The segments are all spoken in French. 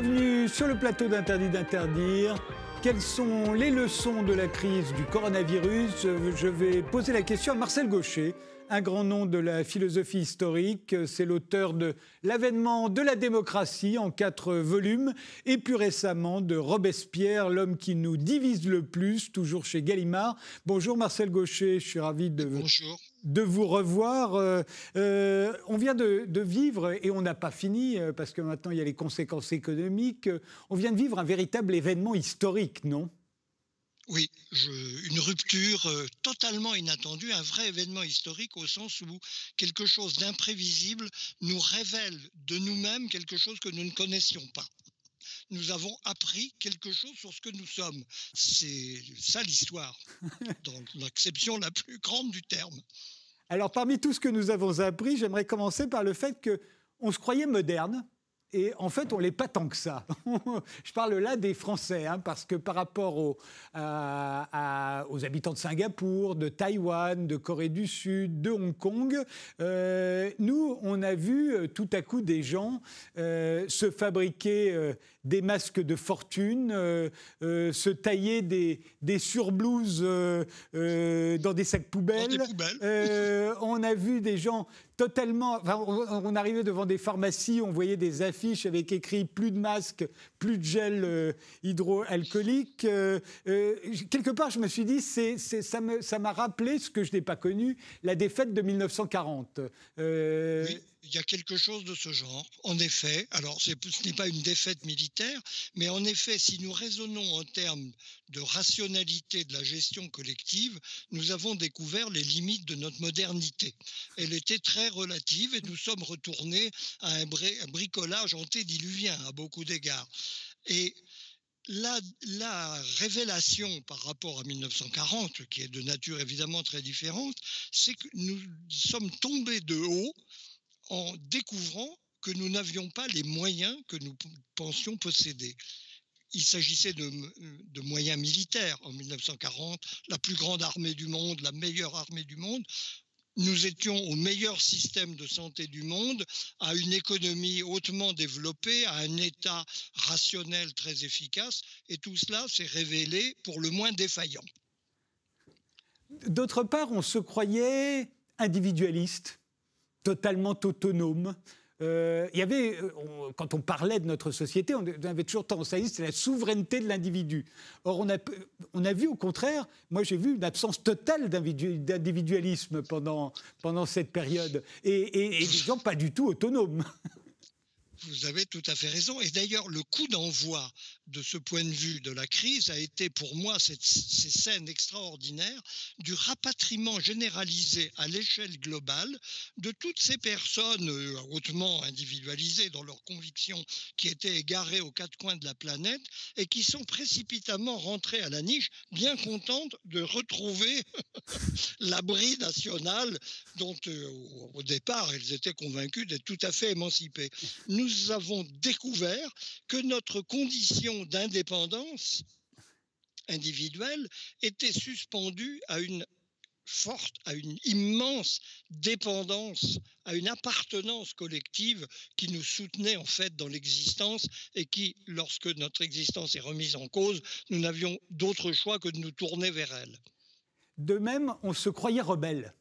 Bienvenue sur le plateau d'Interdit d'interdire. Quelles sont les leçons de la crise du coronavirus? Je vais poser la question à Marcel Gaucher, un grand nom de la philosophie historique. C'est l'auteur de L'avènement de la démocratie en quatre volumes et plus récemment de Robespierre, l'homme qui nous divise le plus, toujours chez Gallimard. Bonjour Marcel Gaucher, je suis ravi de, de vous revoir. Euh, euh, on vient de, vivre, et on n'a pas fini, euh, parce que maintenant il y a les conséquences économiques, on vient de vivre un véritable événement historique, non? Oui, une rupture totalement inattendue, un vrai événement historique au sens où quelque chose d'imprévisible nous révèle de nous-mêmes quelque chose que nous ne connaissions pas nous avons appris quelque chose sur ce que nous sommes. C'est ça l'histoire, dans l'acception la plus grande du terme. Alors, parmi tout ce que nous avons appris, j'aimerais commencer par le fait qu'on se croyait moderne, et en fait, on l'est pas tant que ça. Je parle là des Français, hein, parce que par rapport aux, habitants de Singapour, de Taïwan, de Corée du Sud, de Hong Kong, euh, nous, on a vu euh, tout à coup des gens euh, se fabriquer des masques de fortune, se tailler des, des surblouses dans des sacs poubelles. on a vu des gens totalement. on, arrivait devant des pharmacies, on voyait des affiches avec écrit plus de masques, plus de gel euh, hydroalcoolique. Euh, euh, quelque part, je me suis dit, c'est, ça, m'a rappelé ce que je n'ai pas connu, la défaite de 1940. Oui il y a quelque chose de ce genre. En effet, alors ce n'est pas une défaite militaire, mais en effet, si nous raisonnons en termes de rationalité de la gestion collective, nous avons découvert les limites de notre modernité. Elle était très relative et nous sommes retournés à un, bricolage antédiluvien à beaucoup d'égards. Et la, révélation par rapport à 1940, qui est de nature évidemment très différente, c'est que nous sommes tombés de haut en découvrant que nous n'avions pas les moyens que nous pensions posséder. Il s'agissait de, moyens militaires en 1940, la plus grande armée du monde, la meilleure armée du monde. Nous étions au meilleur système de santé du monde, à une économie hautement développée, à un État rationnel très efficace, et tout cela s'est révélé pour le moins défaillant. D'autre part, on se croyait individualiste totalement autonome. Euh, il y avait, euh, quand on parlait de notre société, on avait toujours tendance à dire c'est la souveraineté de l'individu. Or, on a, on a vu au contraire, moi j'ai vu une absence totale d'individualisme pendant, pendant cette période, et, et, et des gens pas du tout autonomes. Vous avez tout à fait raison. Et d'ailleurs, le coup d'envoi de ce point de vue de la crise a été pour moi ces scènes extraordinaires du rapatriement généralisé à l'échelle globale de toutes ces personnes euh, hautement individualisées dans leurs convictions qui étaient égarées aux quatre coins de la planète et qui sont précipitamment rentrées à la niche, bien contentes de retrouver l'abri national dont euh, au départ elles étaient convaincues d'être tout à fait émancipées. Nous nous avons découvert que notre condition d'indépendance individuelle était suspendue à une forte, à une immense dépendance, à une appartenance collective qui nous soutenait en fait dans l'existence et qui, lorsque notre existence est remise en cause, nous n'avions d'autre choix que de nous tourner vers elle. De même, on se croyait rebelle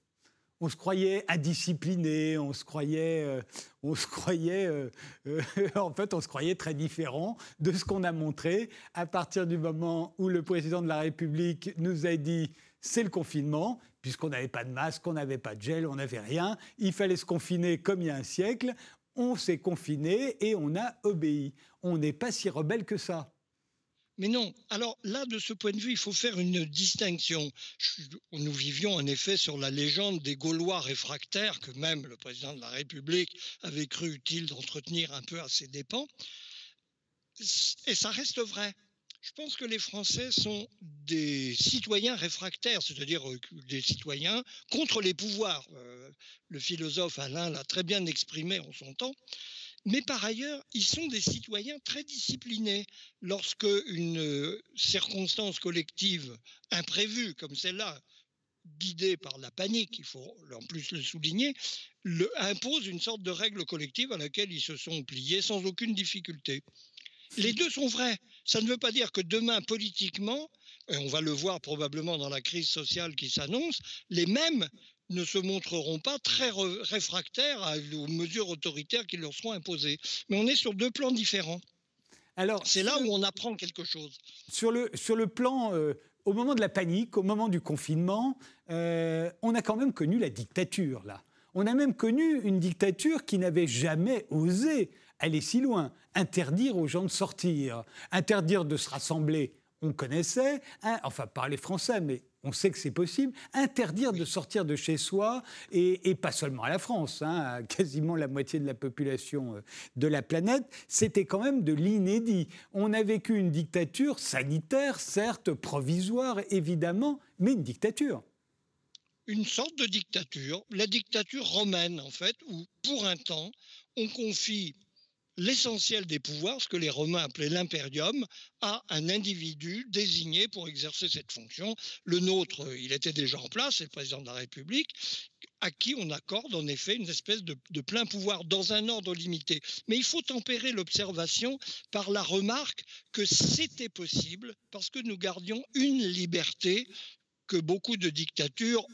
on se croyait indiscipliné, on se croyait, euh, on se croyait, euh, euh, en fait, on se croyait très différent de ce qu'on a montré à partir du moment où le président de la République nous a dit c'est le confinement, puisqu'on n'avait pas de masque, on n'avait pas de gel, on n'avait rien, il fallait se confiner comme il y a un siècle. On s'est confiné et on a obéi. On n'est pas si rebelle que ça. Mais non. Alors là, de ce point de vue, il faut faire une distinction. Nous vivions en effet sur la légende des Gaulois réfractaires que même le président de la République avait cru utile d'entretenir un peu à ses dépens. Et ça reste vrai. Je pense que les Français sont des citoyens réfractaires, c'est-à-dire euh, des citoyens contre les pouvoirs. Euh, le philosophe Alain l'a très bien exprimé en son temps. Mais par ailleurs, ils sont des citoyens très disciplinés. Lorsque une euh, circonstance collective imprévue comme celle-là, guidée par la panique, il faut en plus le souligner, impose une sorte de règle collective à laquelle ils se sont pliés sans aucune difficulté. Les deux sont vrais. Ça ne veut pas dire que demain, politiquement, et on va le voir probablement dans la crise sociale qui s'annonce, les mêmes ne se montreront pas très réfractaires aux mesures autoritaires qui leur seront imposées. Mais on est sur deux plans différents. Alors, c'est là où on apprend quelque chose. Sur le, sur le plan, euh, au moment de la panique, au moment du confinement, euh, on a quand même connu la dictature, là. On a même connu une dictature qui n'avait jamais osé aller si loin, interdire aux gens de sortir, interdire de se rassembler. On connaissait, hein, enfin par les Français, mais on sait que c'est possible, interdire de sortir de chez soi, et, pas seulement à la France, hein, quasiment la moitié de la population euh, de la planète, c'était quand même de l'inédit. On a vécu une dictature sanitaire, certes, provisoire, évidemment, mais une dictature. Une sorte de dictature, la dictature romaine en fait, où pour un temps, on confie l'essentiel des pouvoirs, ce que les Romains appelaient l'imperium, à un individu désigné pour exercer cette fonction. Le nôtre, il était déjà en place, c'est le président de la République, à qui on accorde en effet une espèce de, de, plein pouvoir dans un ordre limité. Mais il faut tempérer l'observation par la remarque que c'était possible parce que nous gardions une liberté que beaucoup de dictatures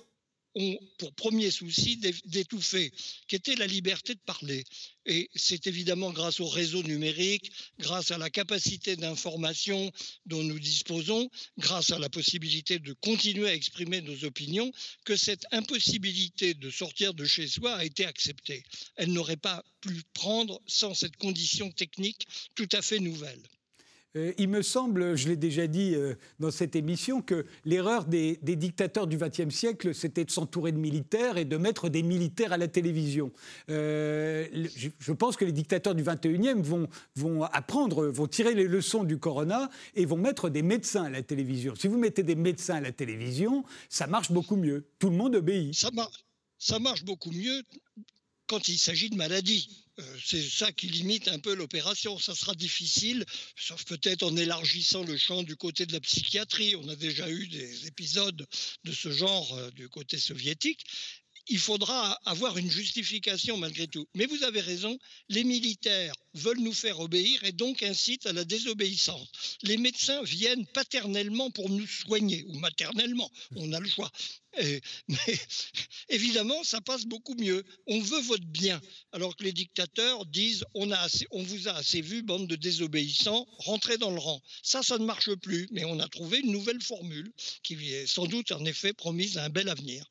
ont pour premier souci d'étouffer, qui était la liberté de parler. Et c'est évidemment grâce au réseau numérique, grâce à la capacité d'information dont nous disposons, grâce à la possibilité de continuer à exprimer nos opinions, que cette impossibilité de sortir de chez soi a été acceptée. Elle n'aurait pas pu prendre sans cette condition technique tout à fait nouvelle. Euh, il me semble, je l'ai déjà dit euh, dans cette émission, que l'erreur des, dictateurs du XXe siècle, c'était de s'entourer de militaires et de mettre des militaires à la télévision. Euh, je, pense que les dictateurs du XXIe vont, vont apprendre, vont tirer les leçons du corona et vont mettre des médecins à la télévision. Si vous mettez des médecins à la télévision, ça marche beaucoup mieux. Tout le monde obéit. Ça, ça marche beaucoup mieux quand il s'agit de maladies. Euh, c'est ça qui limite un peu l'opération. Ça sera difficile, sauf peut-être en élargissant le champ du côté de la psychiatrie. On a déjà eu des épisodes de ce genre euh, du côté soviétique il faudra avoir une justification malgré tout. Mais vous avez raison, les militaires veulent nous faire obéir et donc incitent à la désobéissance. Les médecins viennent paternellement pour nous soigner, ou maternellement, on a le choix. mais évidemment, ça passe beaucoup mieux. On veut votre bien, alors que les dictateurs disent on, on vous a assez vu, bande de désobéissants, rentrez dans le rang. Ça, ça ne marche plus, mais on a trouvé une nouvelle formule qui est sans doute en effet promise à un bel avenir.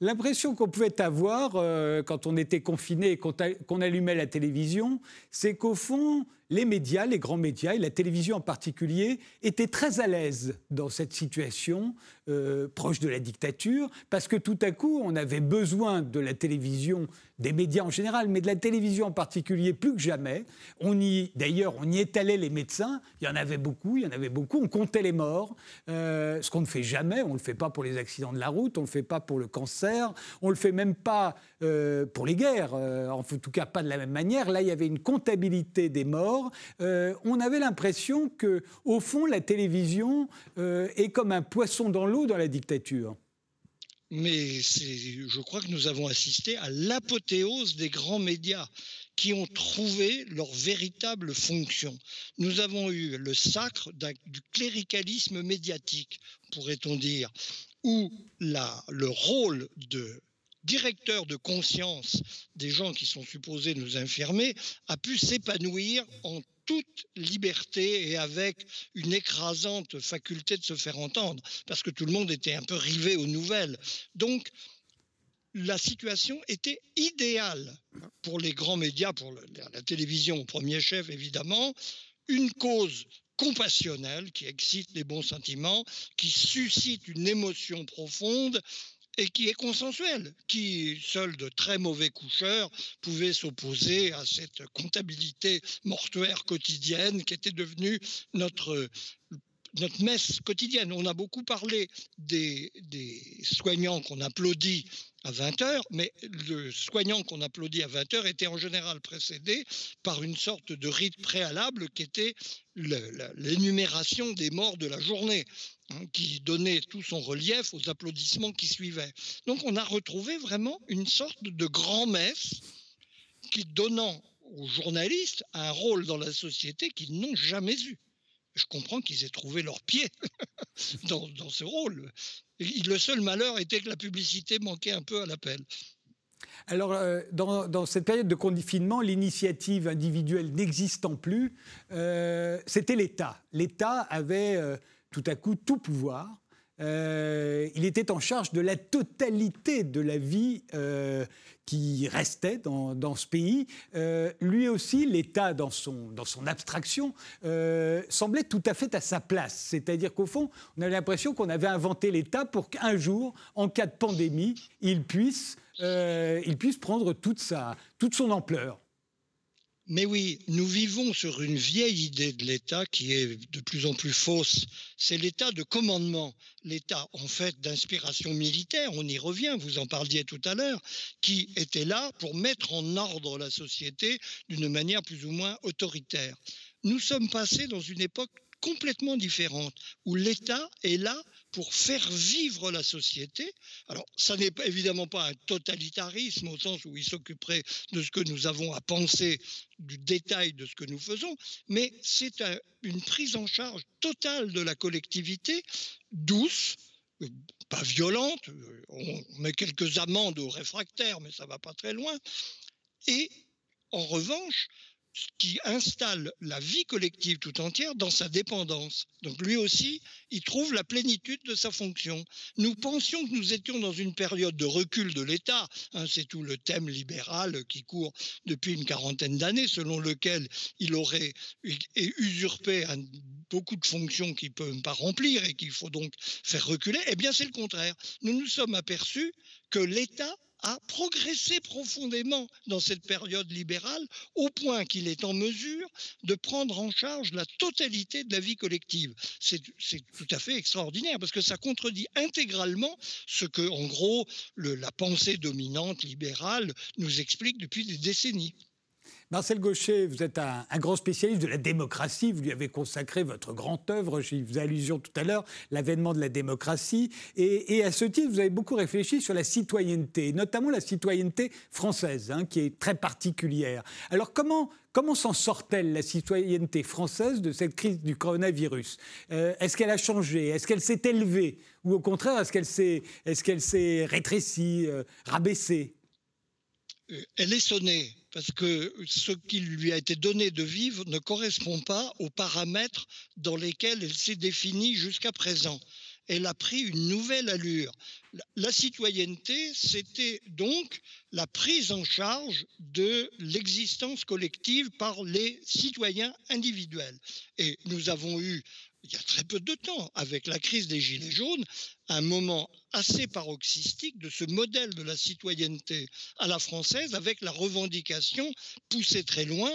L'impression qu'on pouvait avoir euh, quand on était confiné et qu'on allumait la télévision, c'est qu'au fond, les médias, les grands médias, et la télévision en particulier, étaient très à l'aise dans cette situation euh, proche de la dictature, parce que tout à coup, on avait besoin de la télévision, des médias en général, mais de la télévision en particulier plus que jamais. On y, d'ailleurs, on y étalait les médecins. Il y en avait beaucoup, il y en avait beaucoup. On comptait les morts, euh, ce qu'on ne fait jamais. On ne le fait pas pour les accidents de la route, on ne le fait pas pour le cancer, on ne le fait même pas euh, pour les guerres, en tout cas pas de la même manière. Là, il y avait une comptabilité des morts. On avait l'impression que, au fond, la télévision est comme un poisson dans l'eau dans la dictature mais je crois que nous avons assisté à l'apothéose des grands médias qui ont trouvé leur véritable fonction. Nous avons eu le sacre du cléricalisme médiatique, pourrait-on dire, où la, le rôle de directeur de conscience des gens qui sont supposés nous infirmer a pu s'épanouir en toute liberté et avec une écrasante faculté de se faire entendre, parce que tout le monde était un peu rivé aux nouvelles. Donc, la situation était idéale pour les grands médias, pour la télévision au premier chef évidemment, une cause compassionnelle qui excite les bons sentiments, qui suscite une émotion profonde et qui est consensuel, qui, seul de très mauvais coucheurs, pouvait s'opposer à cette comptabilité mortuaire quotidienne qui était devenue notre notre messe quotidienne. On a beaucoup parlé des, soignants qu'on applaudit à 20 heures, mais le soignant qu'on applaudit à 20 heures était en général précédé par une sorte de rite préalable qui était l'énumération des morts de la journée. Hein, qui donnait tout son relief aux applaudissements qui suivaient. Donc on a retrouvé vraiment une sorte de grand-messe qui donnant aux journalistes un rôle dans la société qu'ils n'ont jamais eu. Je comprends qu'ils aient trouvé leur pied dans, dans, ce rôle. le seul malheur était que la publicité manquait un peu à l'appel. Alors, euh, dans, cette période de confinement, l'initiative individuelle n'existant plus, euh, c'était l'État. L'État avait euh, tout à coup tout pouvoir. Il était en charge de la totalité de la vie qui restait dans, ce pays. lui aussi, l'État, dans son, dans son abstraction, semblait tout à fait à sa place. C'est-à-dire qu'au fond, on avait l'impression qu'on avait inventé l'État pour qu'un jour, en cas de pandémie, il puisse euh, il puisse prendre toute, sa, toute son ampleur. Mais oui, nous vivons sur une vieille idée de l'État qui est de plus en plus fausse. C'est l'État de commandement, l'État en fait d'inspiration militaire, on y revient, vous en parliez tout à l'heure, qui était là pour mettre en ordre la société d'une manière plus ou moins autoritaire. Nous sommes passés dans une époque complètement différente, où l'État est là pour faire vivre la société. Alors, ça n'est évidemment pas un totalitarisme au sens où il s'occuperait de ce que nous avons à penser, du détail de ce que nous faisons, mais c'est une prise en charge totale de la collectivité, douce, pas violente, on met quelques amendes aux réfractaires, mais ça va pas très loin. Et en revanche, qui installe la vie collective tout entière dans sa dépendance. Donc lui aussi, il trouve la plénitude de sa fonction. Nous pensions que nous étions dans une période de recul de l'État. Hein, c'est tout le thème libéral qui court depuis une quarantaine d'années, selon lequel il aurait usurpé beaucoup de fonctions qu'il ne peut pas remplir et qu'il faut donc faire reculer. Eh bien, c'est le contraire. Nous nous sommes aperçus que l'État a progressé profondément dans cette période libérale au point qu'il est en mesure de prendre en charge la totalité de la vie collective. C'est tout à fait extraordinaire parce que ça contredit intégralement ce que, en gros, la pensée dominante libérale nous explique depuis des décennies. Marcel Gaucher, vous êtes un, grand spécialiste de la démocratie. Vous lui avez consacré votre grande œuvre, j'y faisais allusion tout à l'heure, l'avènement de la démocratie. Et, à ce titre, vous avez beaucoup réfléchi sur la citoyenneté, notamment la citoyenneté française, hein, qui est très particulière. Alors comment, Comment s'en sort-elle la citoyenneté française de cette crise du coronavirus? Euh, Est-ce qu'elle a changé? Est-ce qu'elle s'est élevée? Ou au contraire, est-ce qu'elle s'est est rétrécie, euh, rabaissée? Euh, Elle est sonnée parce que ce qui lui a été donné de vivre ne correspond pas aux paramètres dans lesquels elle s'est définie jusqu'à présent. Elle a pris une nouvelle allure. La citoyenneté, c'était donc la prise en charge de l'existence collective par les citoyens individuels. Et nous avons eu il y a très peu de temps, avec la crise des Gilets jaunes, un moment assez paroxystique de ce modèle de la citoyenneté à la française, avec la revendication poussée très loin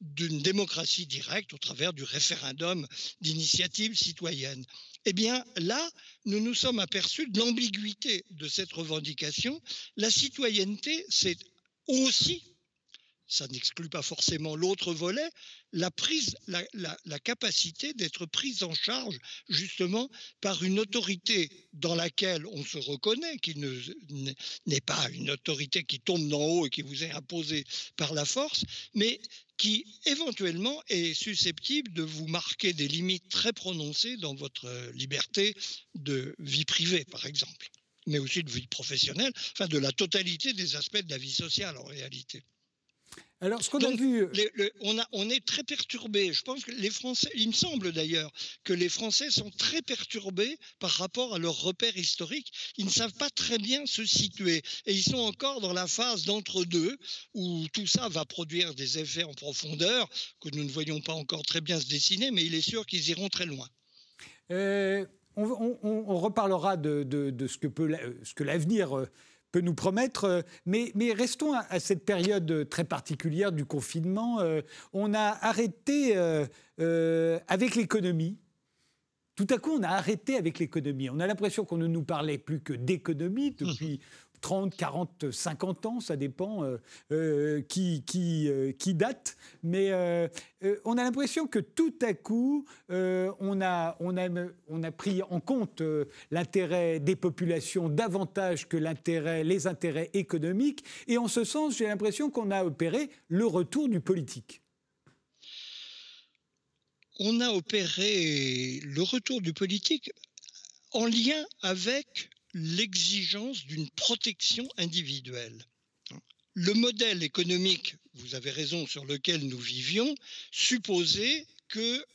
d'une démocratie directe au travers du référendum d'initiative citoyenne. Eh bien, là, nous nous sommes aperçus de l'ambiguïté de cette revendication. La citoyenneté, c'est aussi ça n'exclut pas forcément l'autre volet, la, prise, la, capacité d'être prise en charge justement par une autorité dans laquelle on se reconnaît, qui n'est pas une autorité qui tombe d'en haut et qui vous est imposée par la force, mais qui éventuellement est susceptible de vous marquer des limites très prononcées dans votre liberté de vie privée, par exemple, mais aussi de vie professionnelle, enfin de la totalité des aspects de la vie sociale en réalité. Alors, ce qu'on a vu. Euh, on, a, on, est très perturbé. Je pense que les Français, il me semble d'ailleurs que les Français sont très perturbés par rapport à leurs repères historiques. Ils ne savent pas très bien se situer. Et ils sont encore dans la phase d'entre-deux où tout ça va produire des effets en profondeur que nous ne voyons pas encore très bien se dessiner, mais il est sûr qu'ils iront très loin. Euh, on, reparlera de, de, ce que, peut, ce que l'avenir euh, peut nous promettre. Euh, mais, restons à, cette période très particulière du confinement. Euh, on a arrêté euh, avec l'économie. Tout à coup, on a arrêté avec l'économie. On a l'impression qu'on ne nous parlait plus que d'économie depuis 30, 40, 50 ans, ça dépend qui, qui, qui date. Mais on a l'impression que tout à coup, on, a, on, a, on a pris en compte l'intérêt des populations davantage que les intérêts économiques. Et en ce sens, j'ai l'impression qu'on a opéré le retour du politique on a opéré le retour du politique en lien avec l'exigence d'une protection individuelle. Le modèle économique, vous avez raison, sur lequel nous vivions, supposait que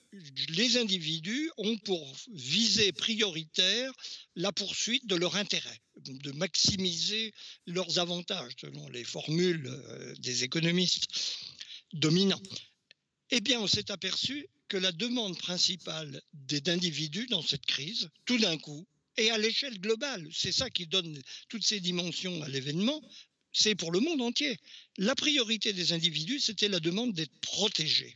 les individus ont pour visée prioritaire la poursuite de leur intérêt, de maximiser leurs avantages, selon les formules euh, des économistes dominants. Eh bien, on s'est aperçu que la demande principale des individus dans cette crise, tout d'un coup, et à l'échelle globale, c'est ça qui donne toutes ces dimensions à l'événement, c'est pour le monde entier. La priorité des individus, c'était la demande d'être protégés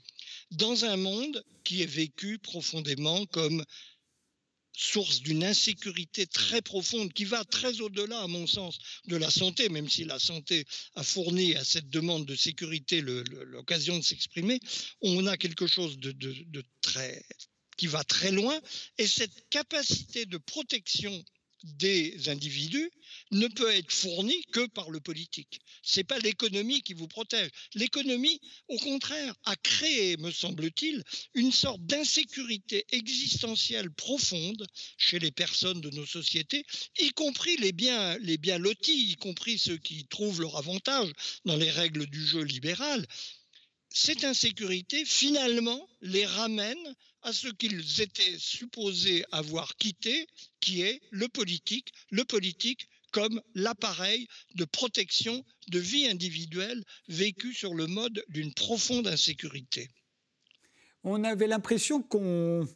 dans un monde qui est vécu profondément comme source d'une insécurité très profonde qui va très au-delà, à mon sens, de la santé, même si la santé a fourni à cette demande de sécurité l'occasion de s'exprimer, on a quelque chose de, très qui va très loin, et cette capacité de protection des individus ne peut être fournie que par le politique. Ce n'est pas l'économie qui vous protège. L'économie, au contraire, a créé, me semble-t-il, une sorte d'insécurité existentielle profonde chez les personnes de nos sociétés, y compris les biens, les biens lotis, y compris ceux qui trouvent leur avantage dans les règles du jeu libéral cette insécurité, finalement, les ramène à ce qu'ils étaient supposés avoir quitté, qui est le politique, le politique comme l'appareil de protection de vie individuelle vécue sur le mode d'une profonde insécurité. On avait l'impression qu'on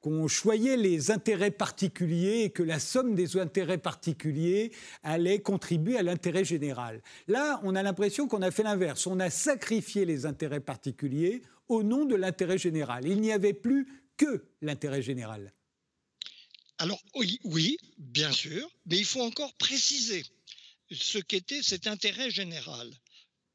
qu'on choyait les intérêts particuliers et que la somme des intérêts particuliers allait contribuer à l'intérêt général. Là, on a l'impression qu'on a fait l'inverse. On a sacrifié les intérêts particuliers au nom de l'intérêt général. Il n'y avait plus que l'intérêt général. Alors oui, bien sûr, mais il faut encore préciser ce qu'était cet intérêt général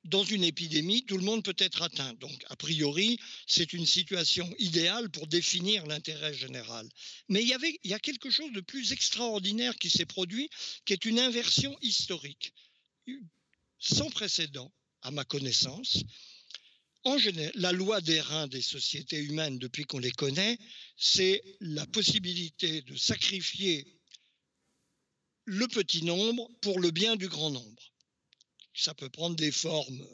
dans une épidémie, tout le monde peut être atteint. Donc, a priori, c'est une situation idéale pour définir l'intérêt général. Mais il y, avait, il y a quelque chose de plus extraordinaire qui s'est produit, qui est une inversion historique, sans précédent, à ma connaissance. En général, la loi des reins des sociétés humaines, depuis qu'on les connaît, c'est la possibilité de sacrifier le petit nombre pour le bien du grand nombre ça peut prendre des formes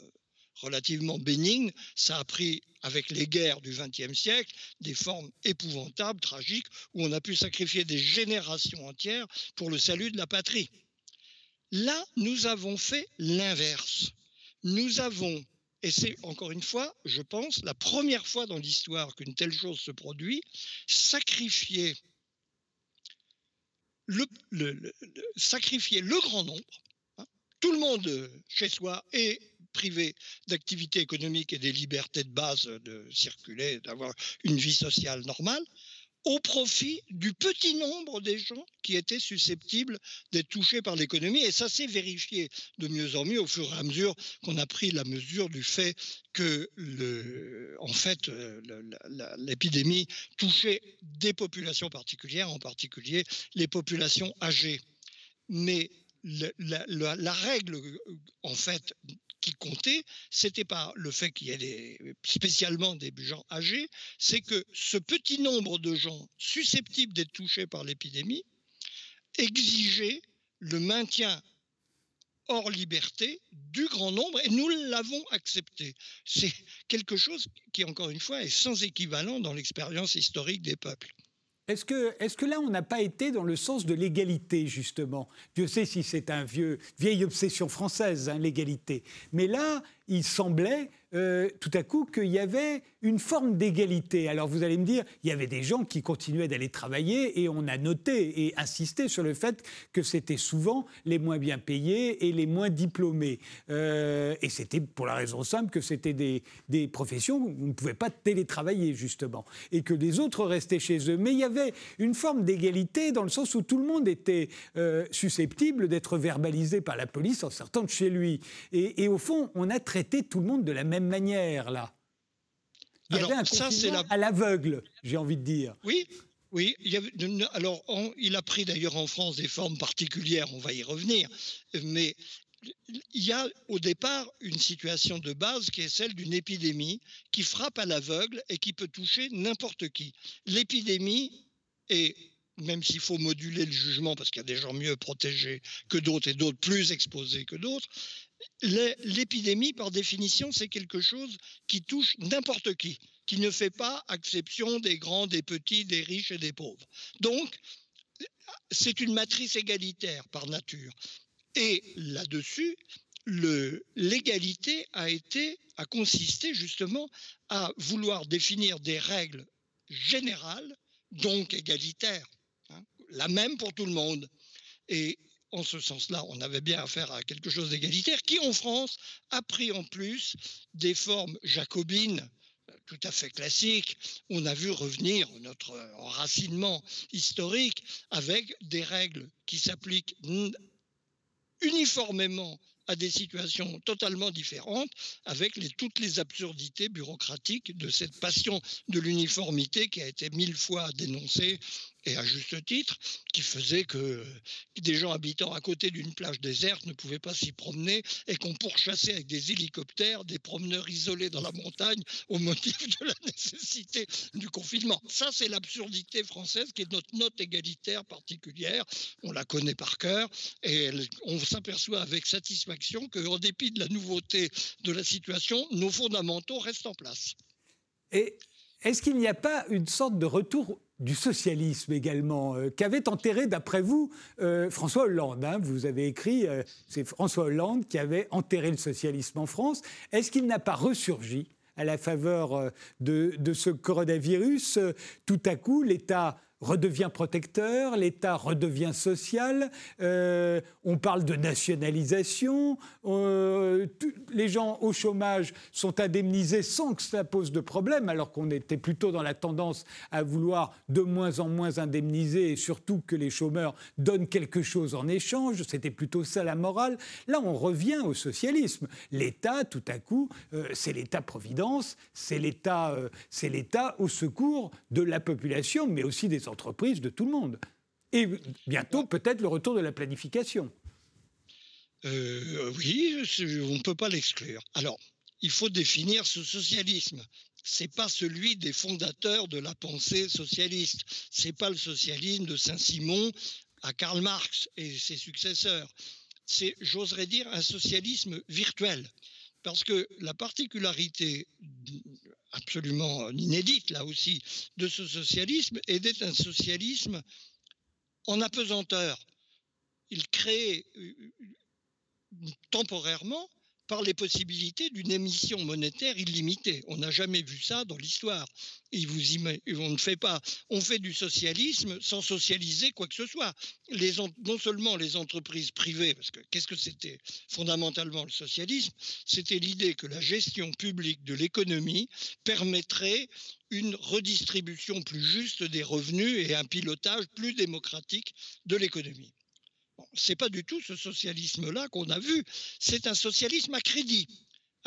relativement bénignes. Ça a pris, avec les guerres du XXe siècle, des formes épouvantables, tragiques, où on a pu sacrifier des générations entières pour le salut de la patrie. Là, nous avons fait l'inverse. Nous avons, et c'est encore une fois, je pense, la première fois dans l'histoire qu'une telle chose se produit, sacrifier le grand nombre tout le monde chez soi est privé d'activités économiques et des libertés de base de circuler, d'avoir une vie sociale normale, au profit du petit nombre des gens qui étaient susceptibles d'être touchés par l'économie. Et ça s'est vérifié de mieux en mieux au fur et à mesure qu'on a pris la mesure du fait que, en fait, euh, l'épidémie touchait des populations particulières, en particulier les populations âgées. Mais la, règle, en fait, qui comptait, c'était pas le fait qu'il y ait spécialement des gens âgés, c'est que ce petit nombre de gens susceptibles d'être touchés par l'épidémie exigeait le maintien hors liberté du grand nombre et nous l'avons accepté. C'est quelque chose qui, encore une fois, est sans équivalent dans l'expérience historique des peuples. Est-ce que, est que, là, on n'a pas été dans le sens de l'égalité, justement? Dieu sait si c'est un vieux, vieille obsession française, hein, l'égalité. Mais là, il semblait euh, tout à coup qu'il y avait une forme d'égalité. Alors vous allez me dire, il y avait des gens qui continuaient d'aller travailler et on a noté et insisté sur le fait que c'était souvent les moins bien payés et les moins diplômés. Euh, et c'était pour la raison simple que c'était des, professions où on ne pouvait pas télétravailler justement et que les autres restaient chez eux. Mais il y avait une forme d'égalité dans le sens où tout le monde était euh, susceptible d'être verbalisé par la police en sortant de chez lui. Et, au fond, on a traité tout le monde de la même manière, là. Il y avait un ça, confinement à l'aveugle, j'ai envie de dire. Oui, oui. Il y avait, alors, il a pris d'ailleurs en France des formes particulières, on va y revenir, mais il y a au départ une situation de base qui est celle d'une épidémie qui frappe à l'aveugle et qui peut toucher n'importe qui. L'épidémie est même s'il faut moduler le jugement parce qu'il y a des gens mieux protégés que d'autres et d'autres plus exposés que d'autres, l'épidémie, par définition, c'est quelque chose qui touche n'importe qui, qui ne fait pas exception des grands, des petits, des riches et des pauvres. Donc, c'est une matrice égalitaire par nature. Et là-dessus, l'égalité a été, a consisté justement à vouloir définir des règles générales, donc égalitaires, hein, la même pour tout le monde. Et en ce sens-là, on avait bien affaire à quelque chose d'égalitaire, qui en France a pris en plus des formes jacobines tout à fait classiques. On a vu revenir notre enracinement historique avec des règles qui s'appliquent uniformément à des situations totalement différentes, avec toutes les absurdités bureaucratiques de cette passion de l'uniformité qui a été mille fois dénoncée et à juste titre, qui faisait que des gens habitant à côté d'une plage déserte ne pouvaient pas s'y promener et qu'on pourchassait avec des hélicoptères des promeneurs isolés dans la montagne au motif de la nécessité du confinement. Ça, c'est l'absurdité française qui est notre note égalitaire particulière. On la connaît par cœur et on s'aperçoit avec satisfaction qu'en dépit de la nouveauté de la situation, nos fondamentaux restent en place. Et est-ce qu'il n'y a pas une sorte de retour du socialisme également, euh, qu'avait enterré, d'après vous, euh, François Hollande. Hein, vous avez écrit, euh, c'est François Hollande qui avait enterré le socialisme en France. Est-ce qu'il n'a pas ressurgi à la faveur de, de ce coronavirus? Tout à coup, l'État redevient protecteur, l'État redevient social, euh, on parle de nationalisation, euh, les gens au chômage sont indemnisés sans que ça pose de problème, alors qu'on était plutôt dans la tendance à vouloir de moins en moins indemniser et surtout que les chômeurs donnent quelque chose en échange, c'était plutôt ça la morale. Là, on revient au socialisme. L'État, tout à coup, euh, c'est l'État-providence, c'est l'État, au secours de la population, mais aussi des entreprises, de tout le monde. Et bientôt, peut-être le retour de la planification. Euh, oui, on ne peut pas l'exclure. Alors, il faut définir ce socialisme. C'est pas celui des fondateurs de la pensée socialiste. C'est pas le socialisme de Saint-Simon à Karl Marx et ses successeurs. C'est, j'oserais dire, un socialisme virtuel. Parce que la particularité absolument inédite, là aussi, de ce socialisme est d'être un socialisme en apesanteur. Il crée euh, temporairement par les possibilités d'une émission monétaire illimitée. On n'a jamais vu ça dans l'histoire. On ne fait pas, on fait du socialisme sans socialiser quoi que ce soit. Non seulement les entreprises privées, parce que qu'est-ce que c'était fondamentalement le socialisme? C'était l'idée que la gestion publique de l'économie permettrait une redistribution plus juste des revenus et un pilotage plus démocratique de l'économie. Ce n'est pas du tout ce socialisme-là qu'on a vu. C'est un socialisme à crédit.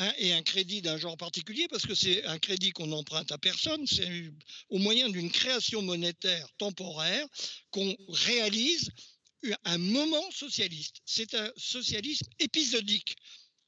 Hein, et un crédit d'un genre particulier, parce que c'est un crédit qu'on emprunte à personne, c'est au moyen d'une création monétaire temporaire qu'on réalise un moment socialiste. C'est un socialisme épisodique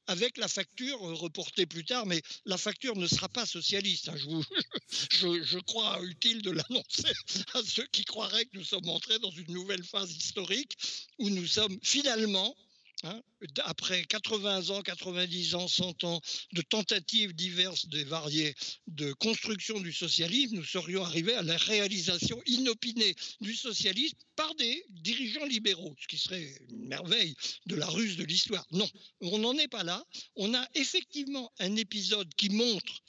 avec la facture euh, reportée plus tard, mais la facture ne sera pas socialiste. Hein. Je, je, crois utile de l'annoncer à ceux qui croiraient que nous sommes entrés dans une nouvelle phase historique où nous sommes finalement Hein, après 80 ans, 90 ans, 100 ans de tentatives diverses et variées de construction du socialisme, nous serions arrivés à la réalisation inopinée du socialisme par des dirigeants libéraux, ce qui serait une merveille de la ruse de l'histoire. Non, on n'en est pas là. On a effectivement un épisode qui montre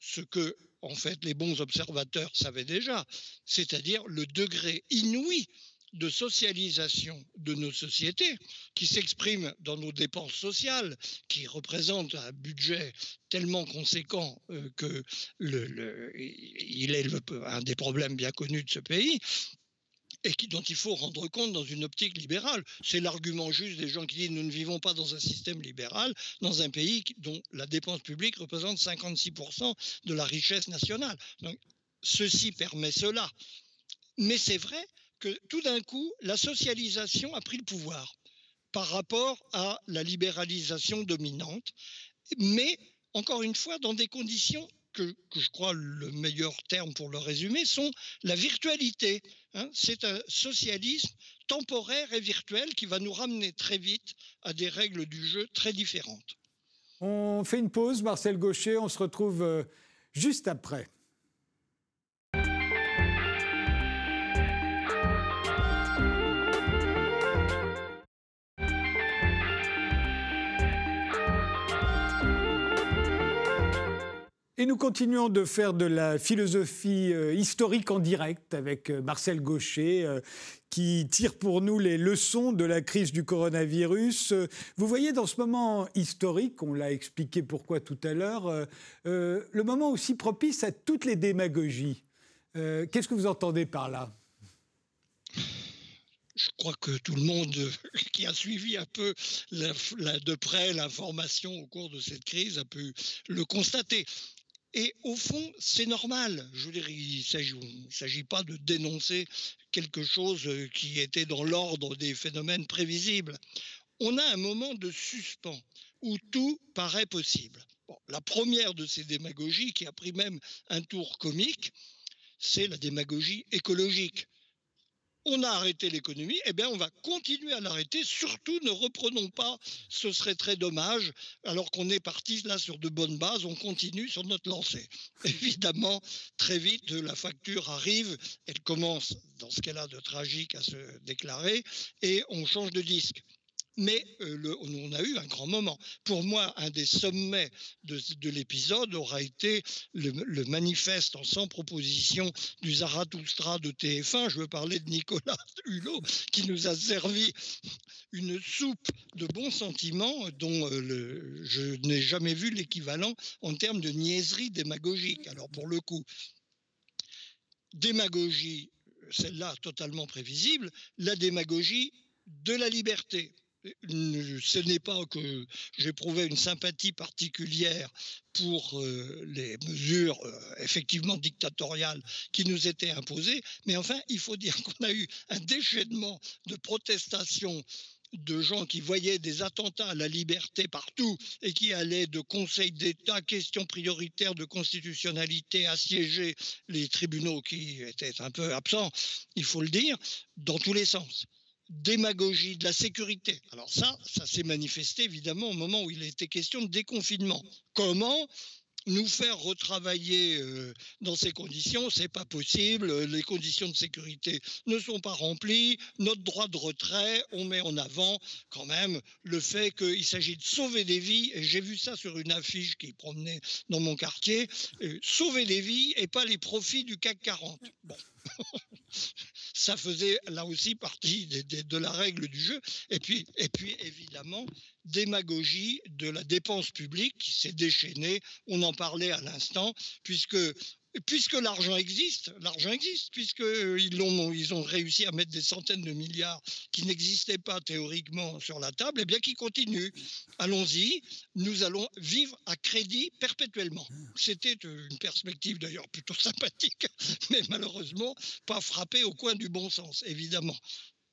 ce que, en fait, les bons observateurs savaient déjà, c'est-à-dire le degré inouï de socialisation de nos sociétés, qui s'exprime dans nos dépenses sociales, qui représentent un budget tellement conséquent euh, que il est un des problèmes bien connus de ce pays, et dont il faut rendre compte dans une optique libérale. C'est l'argument juste des gens qui disent nous ne vivons pas dans un système libéral, dans un pays dont la dépense publique représente 56% de la richesse nationale. Ceci permet cela. Mais c'est vrai que tout d'un coup, la socialisation a pris le pouvoir par rapport à la libéralisation dominante, mais encore une fois, dans des conditions que, je crois le meilleur terme pour le résumer, sont la virtualité. Hein. C'est un socialisme temporaire et virtuel qui va nous ramener très vite à des règles du jeu très différentes. On fait une pause, Marcel Gaucher, on se retrouve euh, juste après. Et nous continuons de faire de la philosophie euh, historique en direct avec euh, Marcel Gaucher, euh, qui tire pour nous les leçons de la crise du coronavirus. Vous voyez, dans ce moment historique, on l'a expliqué pourquoi tout à l'heure, le moment aussi propice à toutes les démagogies. Qu'est-ce que vous entendez par là? Je crois que tout le monde qui a suivi un peu de près l'information au cours de cette crise a pu le constater. Et au fond, c'est normal. Je veux dire, il ne s'agit pas de dénoncer quelque chose euh, qui était dans l'ordre des phénomènes prévisibles. On a un moment de suspens où tout paraît possible. la première de ces démagogies, qui a pris même un tour comique, c'est la démagogie écologique on a arrêté l'économie, eh bien on va continuer à l'arrêter. Surtout ne reprenons pas, ce serait très dommage, alors qu'on est parti là sur de bonnes bases, on continue sur notre lancée. Évidemment, très vite, la facture arrive, elle commence dans ce qu'elle a de tragique à se déclarer, et on change de disque mais euh, on a eu un grand moment. Pour moi, un des sommets de, l'épisode aura été le, manifeste en 100 propositions du Zarathustra de TF1. Je veux parler de Nicolas Hulot, qui nous a servi une soupe de bons sentiments dont euh, je n'ai jamais vu l'équivalent en termes de niaiserie démagogique. Alors pour le coup, démagogie, celle-là totalement prévisible, la démagogie de la liberté ce n'est pas que j'éprouvais une sympathie particulière pour euh, les mesures euh, effectivement dictatoriales qui nous étaient imposées, mais enfin, il faut dire qu'on a eu un déchaînement de protestations de gens qui voyaient des attentats à la liberté partout et qui allaient de conseils d'État, questions prioritaires de constitutionnalité, assiéger les tribunaux qui étaient un peu absents, il faut le dire, dans tous les sens démagogie de la sécurité. Alors ça, ça s'est manifesté évidemment au moment où il était question de déconfinement. Comment nous faire retravailler euh, dans ces conditions, c'est pas possible. Les conditions de sécurité ne sont pas remplies. Notre droit de retrait, on met en avant quand même le fait qu'il s'agit de sauver des vies. Et j'ai vu ça sur une affiche qui promenait dans mon quartier. Euh, sauver des vies et pas les profits du CAC 40. Bon. Ça faisait là aussi partie de, la règle du jeu. Et puis, et puis évidemment, démagogie de la dépense publique qui s'est déchaînée. On en parlait à l'instant, puisque puisque l'argent existe, l'argent existe, puisqu'ils euh, ont, ils ont réussi à mettre des centaines de milliards qui n'existaient pas théoriquement sur la table, et eh bien qu'ils continuent. Allons-y, nous allons vivre à crédit perpétuellement. C'était une perspective d'ailleurs plutôt sympathique, mais malheureusement pas frappée au coin du bon sens, évidemment.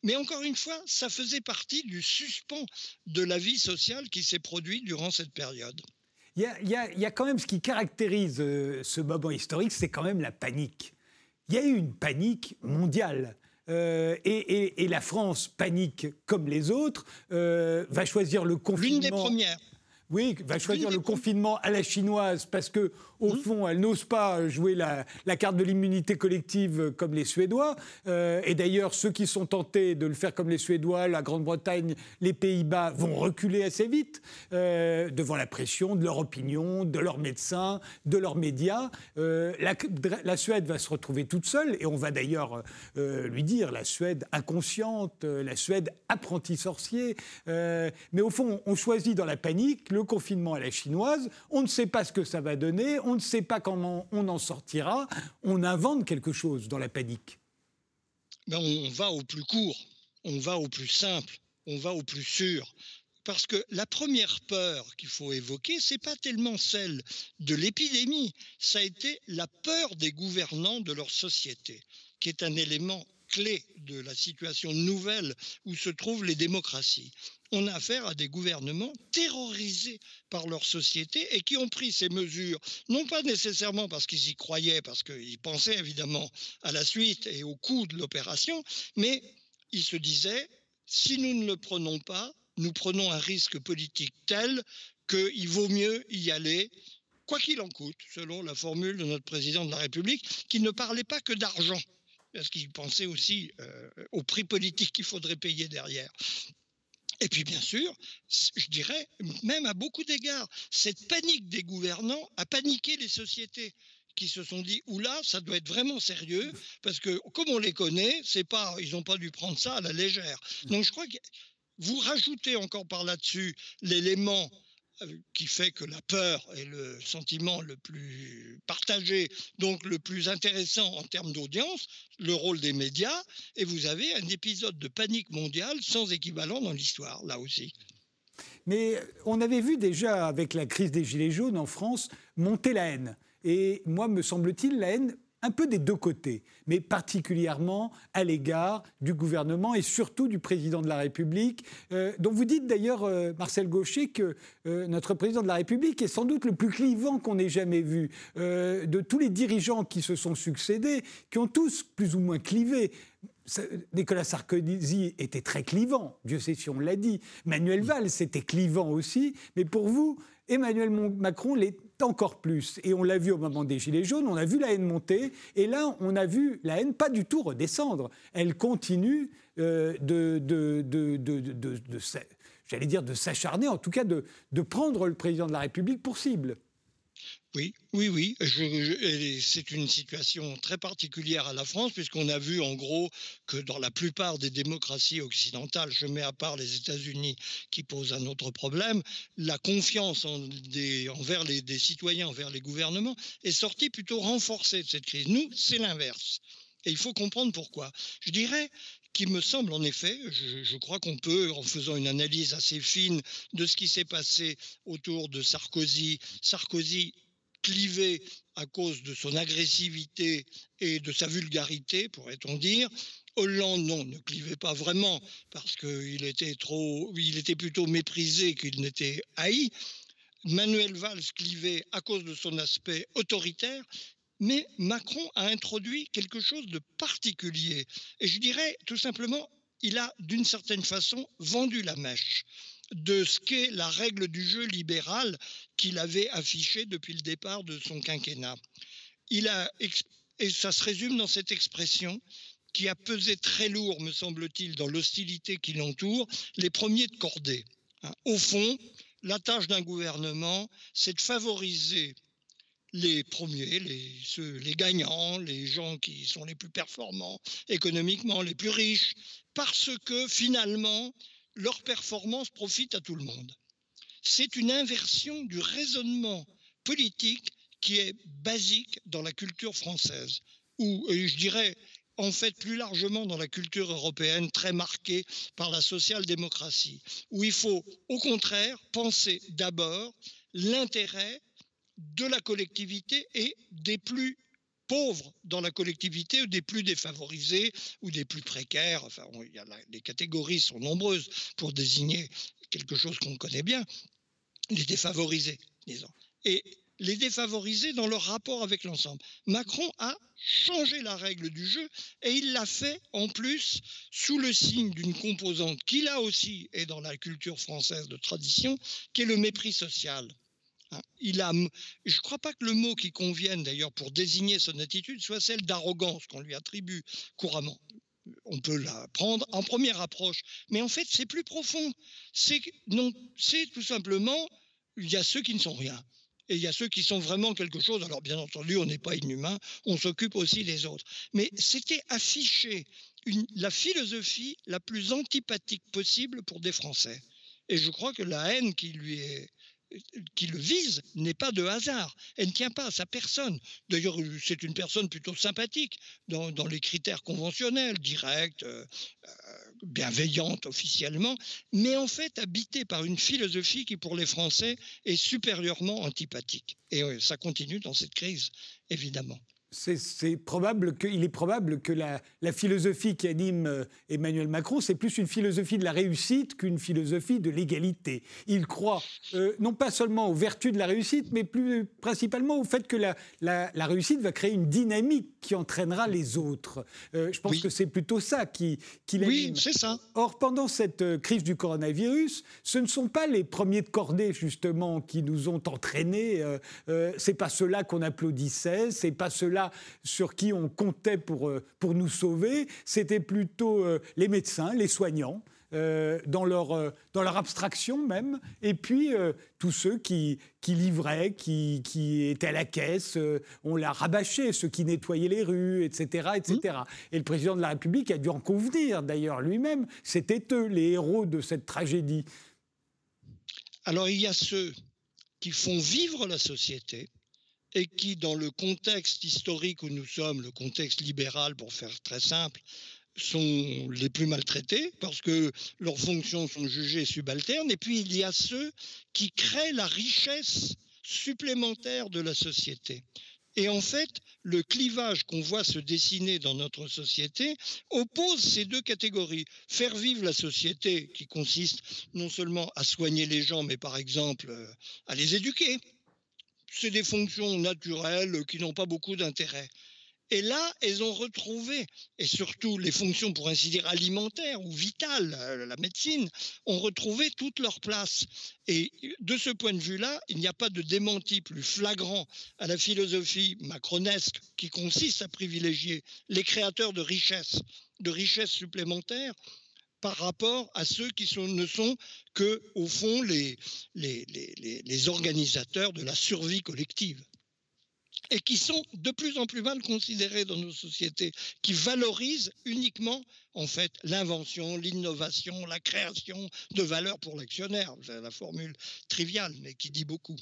Mais encore une fois, ça faisait partie du suspens de la vie sociale qui s'est produit durant cette période. Il y, a, quand même ce qui caractérise euh, ce moment historique, c'est quand même la panique. Il y a eu une panique mondiale. et, la France panique comme les autres, va choisir le confinement. L'une des premières. Oui, va choisir le confinement à la chinoise parce que au mmh. fond, elle n'ose pas jouer la, carte de l'immunité collective comme les Suédois. Euh, et d'ailleurs, ceux qui sont tentés de le faire comme les Suédois, la Grande-Bretagne, les Pays-Bas, vont reculer assez vite euh, devant la pression de leur opinion, de leurs médecins, de leurs médias. Euh, la, Suède va se retrouver toute seule, et on va d'ailleurs lui dire la Suède inconsciente, la Suède apprenti sorcier. mais au fond, on choisit dans la panique le confinement à la chinoise. On ne sait pas ce que ça va donner on ne sait pas comment on en sortira, on invente quelque chose dans la panique. Ben, on va au plus court, on va au plus simple, on va au plus sûr. Parce que la première peur qu'il faut évoquer, ce n'est pas tellement celle de l'épidémie, ça a été la peur des gouvernants de leur société, qui est un élément clé de la situation nouvelle où se trouvent les démocraties on a affaire à des gouvernements terrorisés par leur société et qui ont pris ces mesures, non pas nécessairement parce qu'ils y croyaient, parce qu'ils pensaient évidemment à la suite et au coût de l'opération, mais ils se disaient, si nous ne le prenons pas, nous prenons un risque politique tel qu'il vaut mieux y aller quoi qu'il en coûte, selon la formule de notre président de la République, qui ne parlait pas que d'argent, parce qu'il pensait aussi euh, au prix politique qu'il faudrait payer derrière. Et puis bien sûr, je dirais, même à beaucoup d'égards, cette panique des gouvernants a paniqué les sociétés qui se sont dit oula, ça doit être vraiment sérieux parce que comme on les connaît, c'est pas, ils n'ont pas dû prendre ça à la légère. Donc je crois que vous rajoutez encore par là-dessus l'élément qui fait que la peur est le sentiment le plus partagé, donc le plus intéressant en termes d'audience, le rôle des médias, et vous avez un épisode de panique mondiale sans équivalent dans l'histoire, là aussi. Mais on avait vu déjà avec la crise des Gilets jaunes en France monter la haine. Et moi, me semble-t-il, la haine un peu des deux côtés, mais particulièrement à l'égard du gouvernement et surtout du président de la République, euh, dont vous dites d'ailleurs, euh, Marcel Gaucher, que euh, notre président de la République est sans doute le plus clivant qu'on ait jamais vu. de tous les dirigeants qui se sont succédés, qui ont tous plus ou moins clivé. Nicolas Sarkozy était très clivant, Dieu sait si on l'a dit. Manuel Valls était clivant aussi, mais pour vous, Emmanuel Macron l'est encore plus. Et on l'a vu au moment des Gilets jaunes, on a vu la haine monter, et là, on a vu la haine pas du tout redescendre. Elle continue euh, de, de, de, de j'allais dire, de s'acharner, en tout cas de, prendre le président de la République pour cible. Oui, oui, oui. c'est une situation très particulière à la France, puisqu'on a vu en gros que dans la plupart des démocraties occidentales, je mets à part les États-Unis qui posent un autre problème, la confiance envers les, citoyens, envers les gouvernements, est sortie plutôt renforcée de cette crise. Nous, c'est l'inverse. Et il faut comprendre pourquoi. Je dirais qu'il me semble en effet, je, je crois qu'on peut, en faisant une analyse assez fine de ce qui s'est passé autour de Sarkozy, Sarkozy clivé à cause de son agressivité et de sa vulgarité, pourrait-on dire. Hollande, non, ne clivait pas vraiment parce qu'il était trop, il était plutôt méprisé qu'il n'était haï. Manuel Valls clivait à cause de son aspect autoritaire, mais Macron a introduit quelque chose de particulier. Et je dirais tout simplement, il a d'une certaine façon vendu la mèche de ce qu'est la règle du jeu libéral qu'il avait affiché depuis le départ de son quinquennat. Il a, et ça se résume dans cette expression qui a pesé très lourd, me semble-t-il, dans l'hostilité qui l'entoure, les premiers de cordée. Hein. Au fond, la tâche d'un gouvernement, c'est de favoriser les premiers, les gagnants, les gens qui sont les plus performants économiquement, les plus riches, parce que finalement, leur performance profite à tout le monde. C'est une inversion du raisonnement politique qui est basique dans la culture française, ou je dirais en fait plus largement dans la culture européenne très marquée par la social-démocratie, où il faut au contraire penser d'abord l'intérêt de la collectivité et des plus pauvres dans la collectivité ou des plus défavorisés ou des plus précaires. Enfin, les catégories sont nombreuses pour désigner quelque chose qu'on connaît bien, les défavorisés, disons. Et les défavoriser dans leur rapport avec l'ensemble. Macron a changé la règle du jeu et il l'a fait en plus sous le signe d'une composante qui là aussi est dans la culture française de tradition, qui est le mépris social. Il a, je ne crois pas que le mot qui convienne d'ailleurs pour désigner son attitude soit celle d'arrogance qu'on lui attribue couramment on peut la prendre en première approche. Mais en fait, c'est plus profond. C'est non, c'est tout simplement il y a ceux qui ne sont rien. Et il y a ceux qui sont vraiment quelque chose. Alors, bien entendu, on n'est pas inhumain, on s'occupe aussi des autres. Mais c'était afficher la philosophie la plus antipathique possible pour des Français. Et je crois que la haine qui lui est qui le vise n'est pas de hasard. Elle ne tient pas à sa personne. D'ailleurs, c'est une personne plutôt sympathique dans, les critères conventionnels, directe, euh, euh, bienveillante officiellement, mais en fait habitée par une philosophie qui, pour les Français, est supérieurement antipathique. Et ça continue dans cette crise, évidemment c'est probable il est probable que la, philosophie qui anime euh, Emmanuel Macron, c'est plus une philosophie de la réussite qu'une philosophie de l'égalité. Il croit euh, non pas seulement aux vertus de la réussite, mais plus principalement au fait que la, réussite va créer une dynamique qui entraînera les autres. Euh, je pense que c'est plutôt ça qui, qui l'anime. Oui, c'est ça. Or, pendant cette crise du coronavirus, ce ne sont pas les premiers de cordée justement qui nous ont entraînés. c'est pas ceux-là qu'on applaudissait, c'est pas ceux-là sur qui on comptait pour, euh, pour nous sauver, c'était plutôt euh, les médecins, les soignants. Euh, dans, leur, dans leur abstraction même, et puis tous ceux qui, qui livraient, qui, qui, étaient à la caisse, on l'a rabâché, ceux qui nettoyaient les rues, etc., etc. Mmh. Et le président de la République a dû en convenir, d'ailleurs, lui-même, c'était eux les héros de cette tragédie. Alors il y a ceux qui font vivre la société, et qui, dans le contexte historique où nous sommes, le contexte libéral pour faire très simple, sont les plus maltraités parce que leurs fonctions sont jugées subalternes. Et puis il y a ceux qui créent la richesse supplémentaire de la société. Et en fait, le clivage qu'on voit se dessiner dans notre société oppose ces deux catégories. Faire vivre la société, qui consiste non seulement à soigner les gens, mais par exemple euh, à les éduquer, c'est des fonctions naturelles qui n'ont pas beaucoup d'intérêt. Et là, elles ont retrouvé, et surtout les fonctions, pour ainsi dire, alimentaires ou vitales, euh, la médecine, ont retrouvé toute leur place. Et de ce point de vue-là, il n'y a pas de démenti plus flagrant à la philosophie macronesque qui consiste à privilégier les créateurs de richesses, de richesses supplémentaires, par rapport à ceux qui ne sont que, au fond, les, organisateurs de la survie collective et qui sont de plus en plus mal considérés dans nos sociétés, qui valorisent uniquement en fait l'invention, l'innovation, la création de valeur pour l'actionnaire. La formule triviale, mais qui dit beaucoup.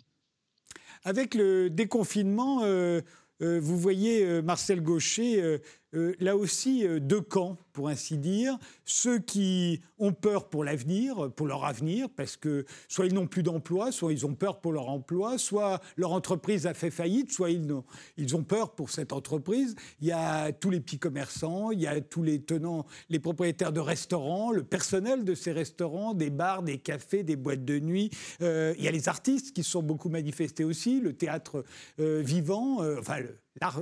Avec le déconfinement, euh, euh, vous voyez euh, Marcel Gaucher euh, là aussi euh, deux camps, pour ainsi dire. Ceux qui ont peur pour l'avenir, pour leur avenir, parce que soit ils n'ont plus d'emploi, soit ils ont peur pour leur emploi, soit leur entreprise a fait faillite, soit ils ont, peur pour cette entreprise. Il y a tous les petits commerçants, il y a tous les tenants, les propriétaires de restaurants, le personnel de ces restaurants, des bars, des cafés, des boîtes de nuit. Euh, il y a les artistes qui sont beaucoup manifestés aussi, le théâtre vivant, enfin l'art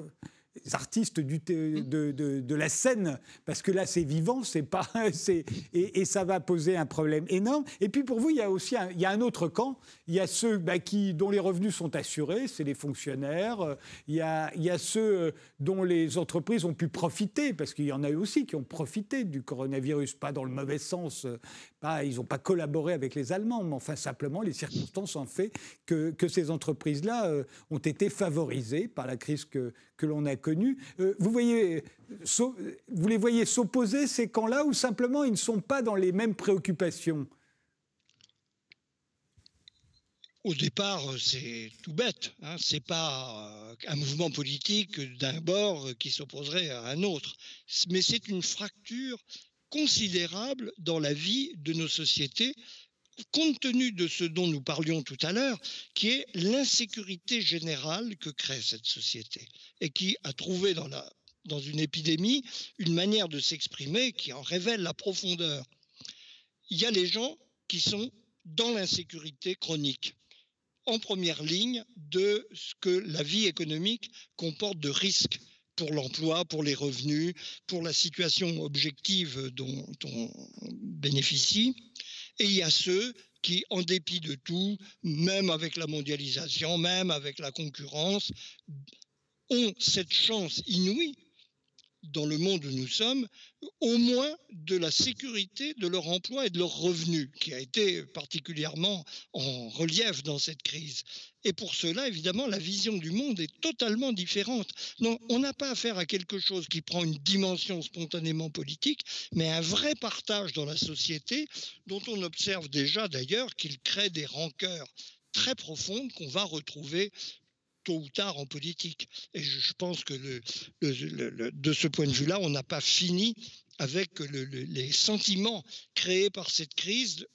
artistes du mmh. de, de, la scène, parce que là c'est vivant, c'est pas, et, et, ça va poser un problème énorme. Et puis pour vous, il y a aussi un, il y a un autre camp. Il y a ceux bah, qui, dont les revenus sont assurés, c'est les fonctionnaires. Il y, a, il y a ceux euh, dont les entreprises ont pu profiter, parce qu'il y en a eu aussi qui ont profité du coronavirus, pas dans le mauvais sens, pas, ils n'ont pas collaboré avec les Allemands, mais enfin simplement les circonstances ont fait que, que ces entreprises-là euh, ont été favorisées par la crise que, que l'on a connue. Euh, vous, voyez, vous les voyez s'opposer ces camps-là ou simplement ils ne sont pas dans les mêmes préoccupations? Au départ, c'est tout bête. Hein. Ce n'est pas un mouvement politique d'un bord qui s'opposerait à un autre. Mais c'est une fracture considérable dans la vie de nos sociétés compte tenu de ce dont nous parlions tout à l'heure, qui est l'insécurité générale que crée cette société et qui a trouvé dans, la, dans une épidémie une manière de s'exprimer qui en révèle la profondeur. Il y a les gens qui sont dans l'insécurité chronique, en première ligne de ce que la vie économique comporte de risques pour l'emploi, pour les revenus, pour la situation objective dont on bénéficie. Et il y a ceux qui, en dépit de tout, même avec la mondialisation, même avec la concurrence, ont cette chance inouïe dans le monde où nous sommes, au moins de la sécurité de leur emploi et de leurs revenus, qui a été particulièrement en relief dans cette crise. Et pour cela, évidemment, la vision du monde est totalement différente. Non, on n'a pas affaire à quelque chose qui prend une dimension spontanément politique, mais un vrai partage dans la société, dont on observe déjà d'ailleurs qu'il crée des rancœurs très profondes qu'on va retrouver tôt ou tard en politique. Et je pense que de ce point de vue-là, on n'a pas fini avec les sentiments créés par cette crise.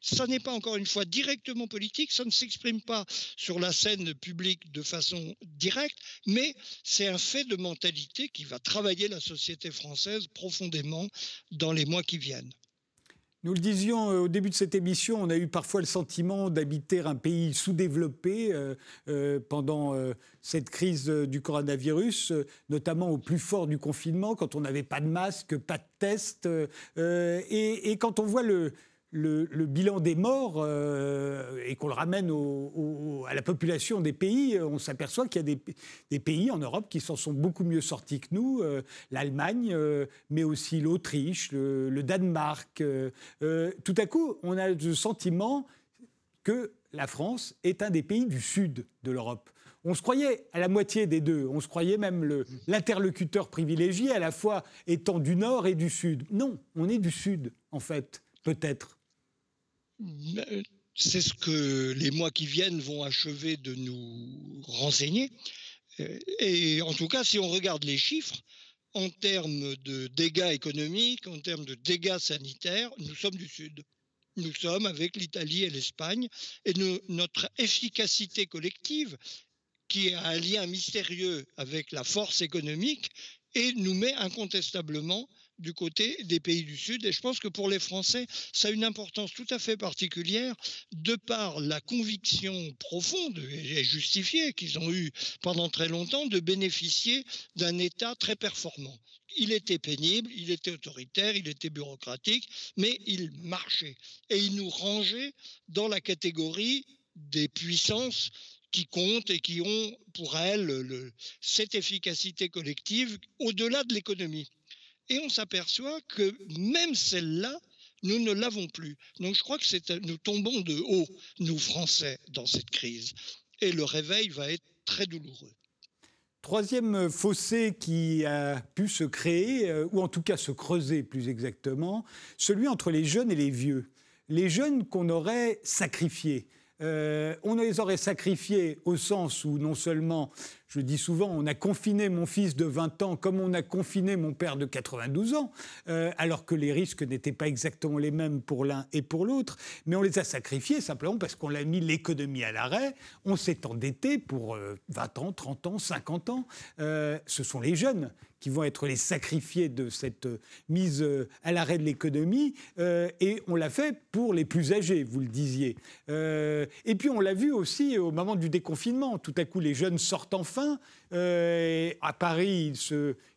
Ça n'est pas encore une fois directement politique, ça ne s'exprime pas sur la scène publique de façon directe, mais c'est un fait de mentalité qui va travailler la société française profondément dans les mois qui viennent. Nous le disions euh, au début de cette émission, on a eu parfois le sentiment d'habiter un pays sous-développé euh, euh, pendant cette crise du coronavirus, notamment au plus fort du confinement, quand on n'avait pas de masque, pas de test. Et, et, quand on voit le, le, bilan des morts euh, et qu'on le ramène à la population des pays, on s'aperçoit qu'il y a des, pays en Europe qui s'en sont beaucoup mieux sortis que nous, euh, l'Allemagne, euh, mais aussi l'Autriche, le, Danemark. tout à coup, on a le sentiment que la France est un des pays du sud de l'Europe. On se croyait à la moitié des deux. On se croyait même l'interlocuteur privilégié, à la fois étant du nord et du sud. Non, on est du sud, en fait, peut-être. C'est ce que les mois qui viennent vont achever de nous renseigner. Et en tout cas, si on regarde les chiffres, en termes de dégâts économiques, en termes de dégâts sanitaires, nous sommes du Sud. Nous sommes avec l'Italie et l'Espagne. Et notre efficacité collective, qui a un lien mystérieux avec la force économique, et nous met incontestablement du côté des pays du Sud. Et je pense que pour les Français, ça a une importance tout à fait particulière de par la conviction profonde et justifiée qu'ils ont eue pendant très longtemps de bénéficier d'un État très performant. Il était pénible, il était autoritaire, il était bureaucratique, mais il marchait. Et il nous rangeait dans la catégorie des puissances qui comptent et qui ont pour elles cette efficacité collective au-delà de l'économie et on s'aperçoit que même celle-là, nous ne l'avons plus. Donc je crois que nous tombons de haut, nous Français, dans cette crise. Et le réveil va être très douloureux. Troisième fossé qui a pu se créer, euh, ou en tout cas se creuser plus exactement, celui entre les jeunes et les vieux. Les jeunes qu'on aurait sacrifiés. Euh, on les aurait sacrifiés au sens où non seulement je dis souvent, on a confiné mon fils de 20 ans comme on a confiné mon père de 92 ans, euh, alors que les risques n'étaient pas exactement les mêmes pour l'un et pour l'autre, mais on les a sacrifiés simplement parce qu'on a mis l'économie à l'arrêt, on s'est endetté pour 20 euh, ans, 30 ans, 50 ans. Euh, ce sont les jeunes qui vont être les sacrifiés de cette mise à l'arrêt de l'économie. et on l'a fait pour les plus âgés, vous le disiez. et puis on l'a vu aussi au moment du déconfinement. Tout à coup, les jeunes sortent enfin euh, à Paris,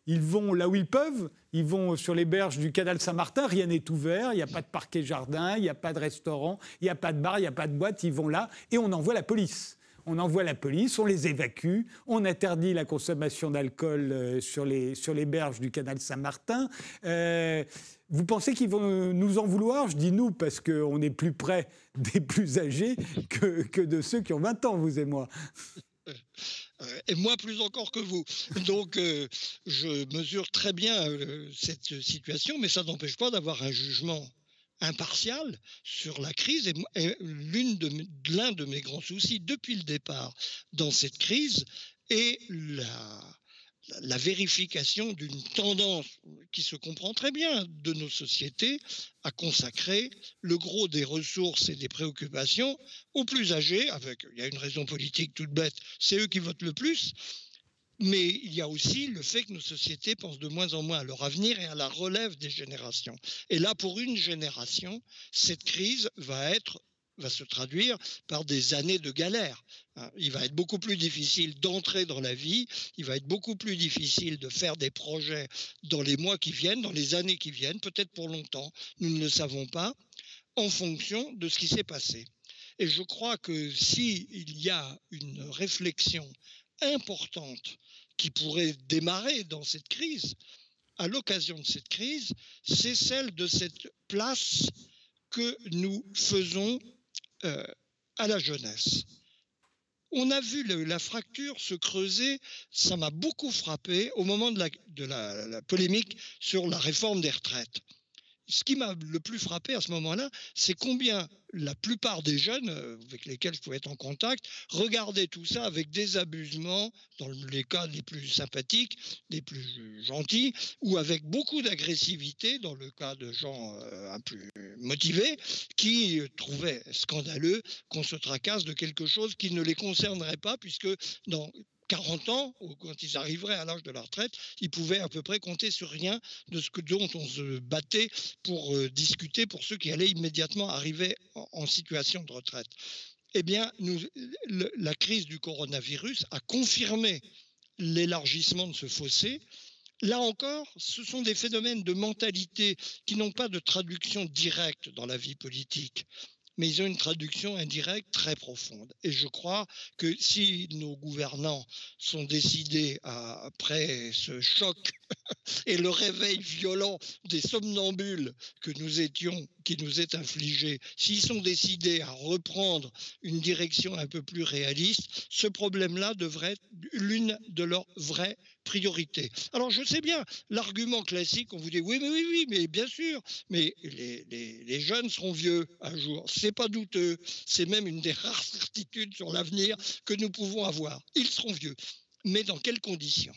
ils, vont là où ils peuvent. Ils vont sur les berges du canal Saint-Martin. Rien n'est ouvert. Il n'y a pas de parquet jardin. Il n'y a pas de restaurant. Il n'y a pas de bar. Il n'y a pas de boîte. Ils vont là et on envoie la police on envoie la police, on les évacue, on interdit la consommation d'alcool euh, sur, les, sur les berges du canal Saint-Martin. Euh, vous pensez qu'ils vont nous en vouloir? Je dis nous parce qu'on est plus près des plus âgés que, que de ceux qui ont 20 ans, vous et moi. et moi plus encore que vous. Donc, euh, je mesure très bien euh, cette situation, mais ça n'empêche pas d'avoir un jugement impartial sur la crise. Et, l'un de mes grands soucis depuis le départ dans cette crise est la la vérification d'une tendance qui se comprend très bien de nos sociétés à consacrer le gros des ressources et des préoccupations aux plus âgés, avec, il y a une raison politique toute bête, c'est eux qui votent le plus, mais il y a aussi le fait que nos sociétés pensent de moins en moins à leur avenir et à la relève des générations. Et là, pour une génération, cette crise va être va se traduire par des années de galère. Hein. Il va être beaucoup plus difficile d'entrer dans la vie, il va être beaucoup plus difficile de faire des projets dans les mois qui viennent, dans les années qui viennent, peut-être pour longtemps, nous ne le savons pas, en fonction de ce qui s'est passé. Et je crois que s'il y a une réflexion importante qui pourrait démarrer dans cette crise, à l'occasion de cette crise, c'est celle de cette place que nous faisons euh, à la jeunesse. On a vu la fracture se creuser, ça m'a beaucoup frappé au moment de, la polémique sur la réforme des retraites ce qui m'a le plus frappé à ce moment-là, c'est combien la plupart des jeunes euh, avec lesquels je pouvais être en contact regardaient tout ça avec désabusement, dans les cas les plus sympathiques, les plus gentils, ou avec beaucoup d'agressivité, dans le cas de gens euh, un peu motivés, qui trouvaient scandaleux qu'on se tracasse de quelque chose qui ne les concernerait pas, puisque dans 40 ans, quand ils arriveraient à l'âge de la retraite, ils pouvaient à peu près compter sur rien de ce que, dont on se battait pour euh, discuter pour ceux qui allaient immédiatement arriver en, situation de retraite. Eh bien, la crise du coronavirus a confirmé l'élargissement de ce fossé. Là encore, ce sont des phénomènes de mentalité qui n'ont pas de traduction directe dans la vie politique mais ils ont une traduction indirecte très profonde. Et je crois que si nos gouvernants sont décidés, après ce choc et le réveil violent des somnambules que nous étions, qui nous est infligé, s'ils sont décidés à reprendre une direction un peu plus réaliste, ce problème-là devrait être l'une de leurs vraies Alors je sais bien, l'argument classique, on vous dit oui, mais oui, oui, mais bien sûr, mais les, les jeunes seront vieux un jour. C'est pas douteux, c'est même une des rares certitudes sur l'avenir que nous pouvons avoir. Ils seront vieux. Mais dans quelles conditions?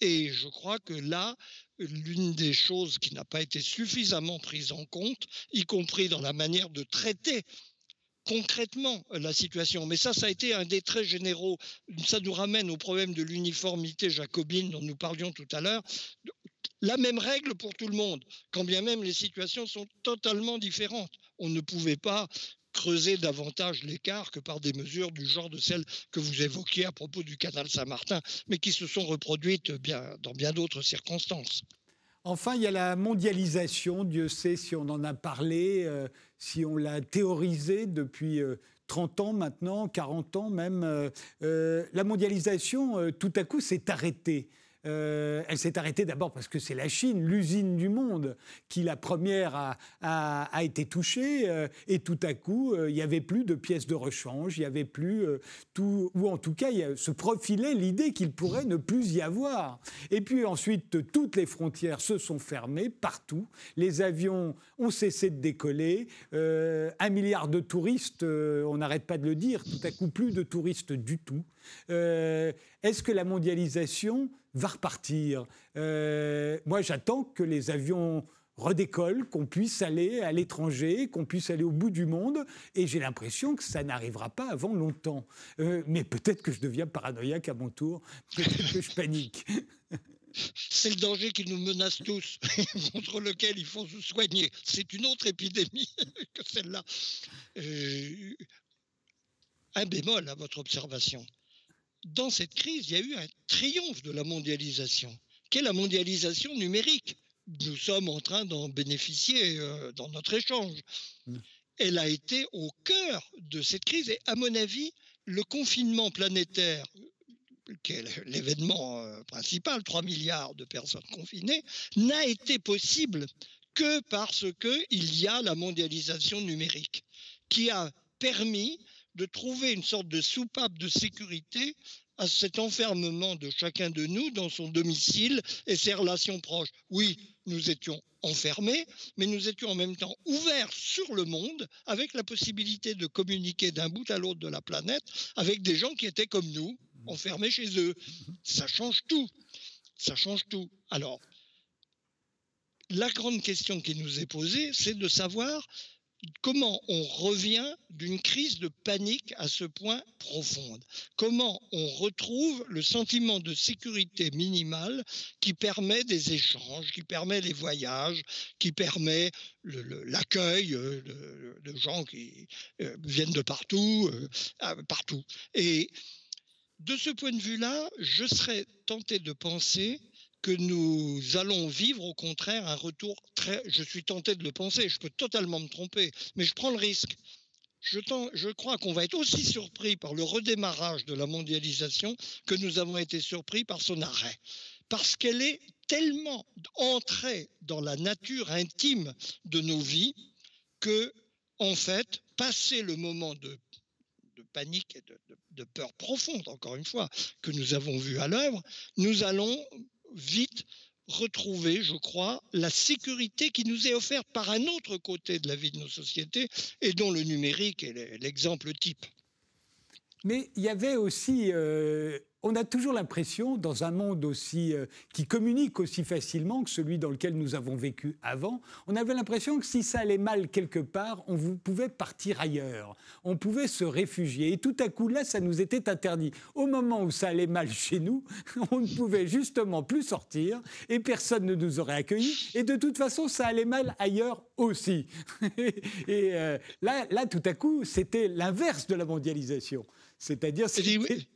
Et je crois que là, l'une des choses qui n'a pas été suffisamment prise en compte, y compris dans la manière de traiter concrètement la situation. Mais ça, ça a été un des traits généraux. Ça nous ramène au problème de l'uniformité jacobine dont nous parlions tout à l'heure. La même règle pour tout le monde, quand bien même les situations sont totalement différentes. On ne pouvait pas creuser davantage l'écart que par des mesures du genre de celles que vous évoquiez à propos du canal Saint-Martin, mais qui se sont reproduites bien, dans bien d'autres circonstances. Enfin, il y a la mondialisation. Dieu sait si on en a parlé, euh, si on l'a théorisé depuis 30 euh, ans maintenant, 40 ans même. Euh, la mondialisation, tout à coup, s'est arrêtée. Euh, elle s'est arrêtée d'abord parce que c'est la Chine, l'usine du monde, qui la première a, été touchée. Euh, et tout à coup, euh, il n'y avait plus de pièces de rechange, il n'y avait plus tout, ou en tout cas, il se profilait l'idée qu'il pourrait ne plus y avoir. Et puis ensuite, toutes les frontières se sont fermées partout. Les avions ont cessé de décoller. un milliard de touristes, on n'arrête pas de le dire, tout à coup, plus de touristes du tout. Est-ce que la mondialisation va repartir. Euh, moi, j'attends que les avions redécollent, qu'on puisse aller à l'étranger, qu'on puisse aller au bout du monde, et j'ai l'impression que ça n'arrivera pas avant longtemps. Euh, mais peut-être que je deviens paranoïaque à mon tour, peut-être que je panique. C'est le danger qui nous menace tous, contre lequel il faut se soigner. C'est une autre épidémie que celle-là. Euh, un bémol à votre observation dans cette crise, il y a eu un triomphe de la mondialisation, qui est la mondialisation numérique. Nous sommes en train d'en bénéficier euh, dans notre échange. Mm. Elle a été au cœur de cette crise et, à mon avis, le confinement planétaire, qui est l'événement euh, principal, 3 milliards de personnes confinées, n'a été possible que parce qu'il y a la mondialisation numérique, qui a permis de trouver une sorte de soupape de sécurité à cet enfermement de chacun de nous dans son domicile et ses relations proches. Oui, nous étions enfermés, mais nous étions en même temps ouverts sur le monde avec la possibilité de communiquer d'un bout à l'autre de la planète avec des gens qui étaient comme nous, enfermés chez eux. Ça change tout. Ça change tout. Alors, la grande question qui nous est posée, c'est de savoir comment on revient d'une crise de panique à ce point profonde? Comment on retrouve le sentiment de sécurité minimale qui permet des échanges, qui permet les voyages, qui permet l'accueil euh, de, gens qui euh, viennent de partout, euh, partout? Et de ce point de vue-là, je serais tenté de penser que nous allons vivre au contraire un retour très... Je suis tenté de le penser, je peux totalement me tromper, mais je prends le risque. Je, crois qu'on va être aussi surpris par le redémarrage de la mondialisation que nous avons été surpris par son arrêt. Parce qu'elle est tellement entrée dans la nature intime de nos vies que, en fait, passer le moment de panique et de, peur profonde, encore une fois, que nous avons vu à l'œuvre, nous allons vite retrouver, je crois, la sécurité qui nous est offerte par un autre côté de la vie de nos sociétés et dont le numérique est l'exemple type. Mais il y avait aussi euh, on a toujours l'impression, dans un monde aussi euh, qui communique aussi facilement que celui dans lequel nous avons vécu avant, on avait l'impression que si ça allait mal quelque part, on pouvait partir ailleurs, on pouvait se réfugier. Et tout à coup, là, ça nous était interdit. Au moment où ça allait mal chez nous, on ne pouvait justement plus sortir et personne ne nous aurait accueillis. Et de toute façon, ça allait mal ailleurs aussi. et euh, là, là, tout à coup, c'était l'inverse de la mondialisation. C'est-à-dire, c'était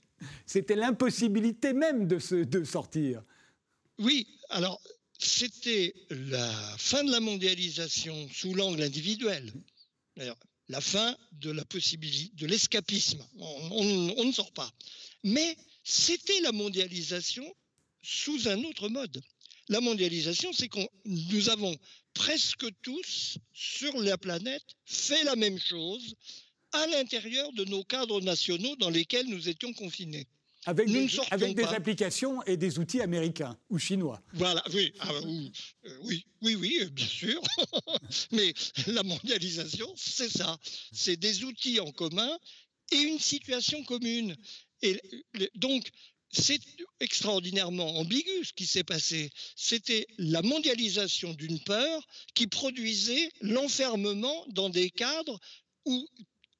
l'impossibilité même de, de sortir. Oui, alors c'était la fin de la mondialisation sous l'angle individuel. La fin de la possibilité, de l'escapisme. On, ne sort pas. Mais c'était la mondialisation sous un autre mode. La mondialisation, c'est que nous avons presque tous sur la planète fait la même chose à l'intérieur de nos cadres nationaux dans lesquels nous étions confinés. Avec, des, avec des, applications et des outils américains ou chinois. Voilà, oui, ah, oui, euh, oui, oui, oui, euh, bien sûr. Mais la mondialisation, c'est ça. C'est des outils en commun et une situation commune. Et donc, c'est extraordinairement ambigu ce qui s'est passé. C'était la mondialisation d'une peur qui produisait l'enfermement dans des cadres où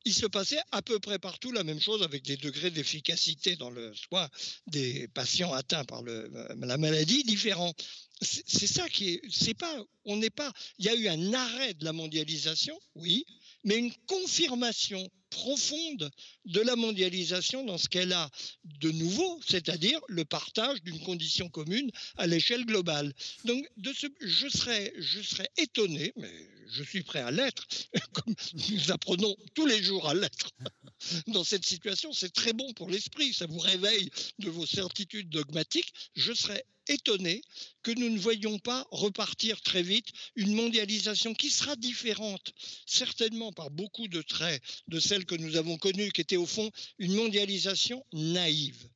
il se passait à peu près partout la même chose avec des degrés d'efficacité dans le soin des patients atteints par euh, la maladie différents. C'est ça qui est. C'est pas. On n'est pas. Il y a eu un arrêt de la mondialisation, oui, mais une confirmation profonde de la mondialisation dans ce qu'elle a de nouveau, c'est-à-dire le partage d'une condition commune à l'échelle globale. Donc, de ce, je, serais, je serais étonné, mais je suis prêt à l'être, comme nous apprenons tous les jours à l'être dans cette situation, c'est très bon pour l'esprit, ça vous réveille de vos certitudes dogmatiques. Je serais étonné que nous ne voyions pas repartir très vite une mondialisation qui sera différente, certainement par beaucoup de traits de celle que nous avons connue, qui était au fond une mondialisation naïve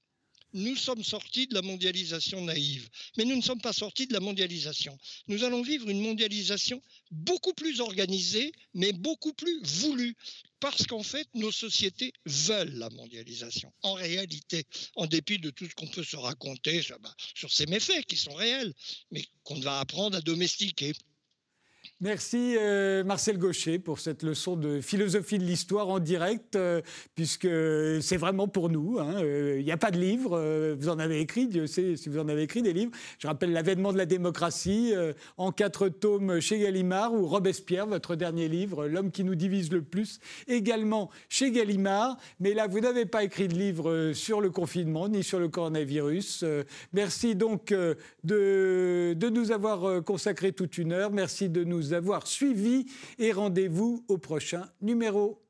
nous sommes sortis de la mondialisation naïve, mais nous ne sommes pas sortis de la mondialisation. Nous allons vivre une mondialisation beaucoup plus organisée, mais beaucoup plus voulue, parce qu'en fait, nos sociétés veulent la mondialisation. En réalité, en dépit de tout ce qu'on peut se raconter sur, bah, ces méfaits qui sont réels, mais qu'on va apprendre à domestiquer. Merci euh, Marcel Gaucher pour cette leçon de philosophie de l'histoire en direct, euh, puisque c'est vraiment pour nous. Hein. Euh, il n'y a pas de livre, vous en avez écrit, Dieu sait si vous en avez écrit des livres. Je rappelle L'avènement de la démocratie en quatre tomes chez Gallimard, ou Robespierre, votre dernier livre, L'homme qui nous divise le plus, également chez Gallimard. Mais là, vous n'avez pas écrit de livre sur le confinement ni sur le coronavirus. merci donc de, de nous avoir consacré toute une heure. Merci de nous avoir suivis et rendez-vous au prochain numéro.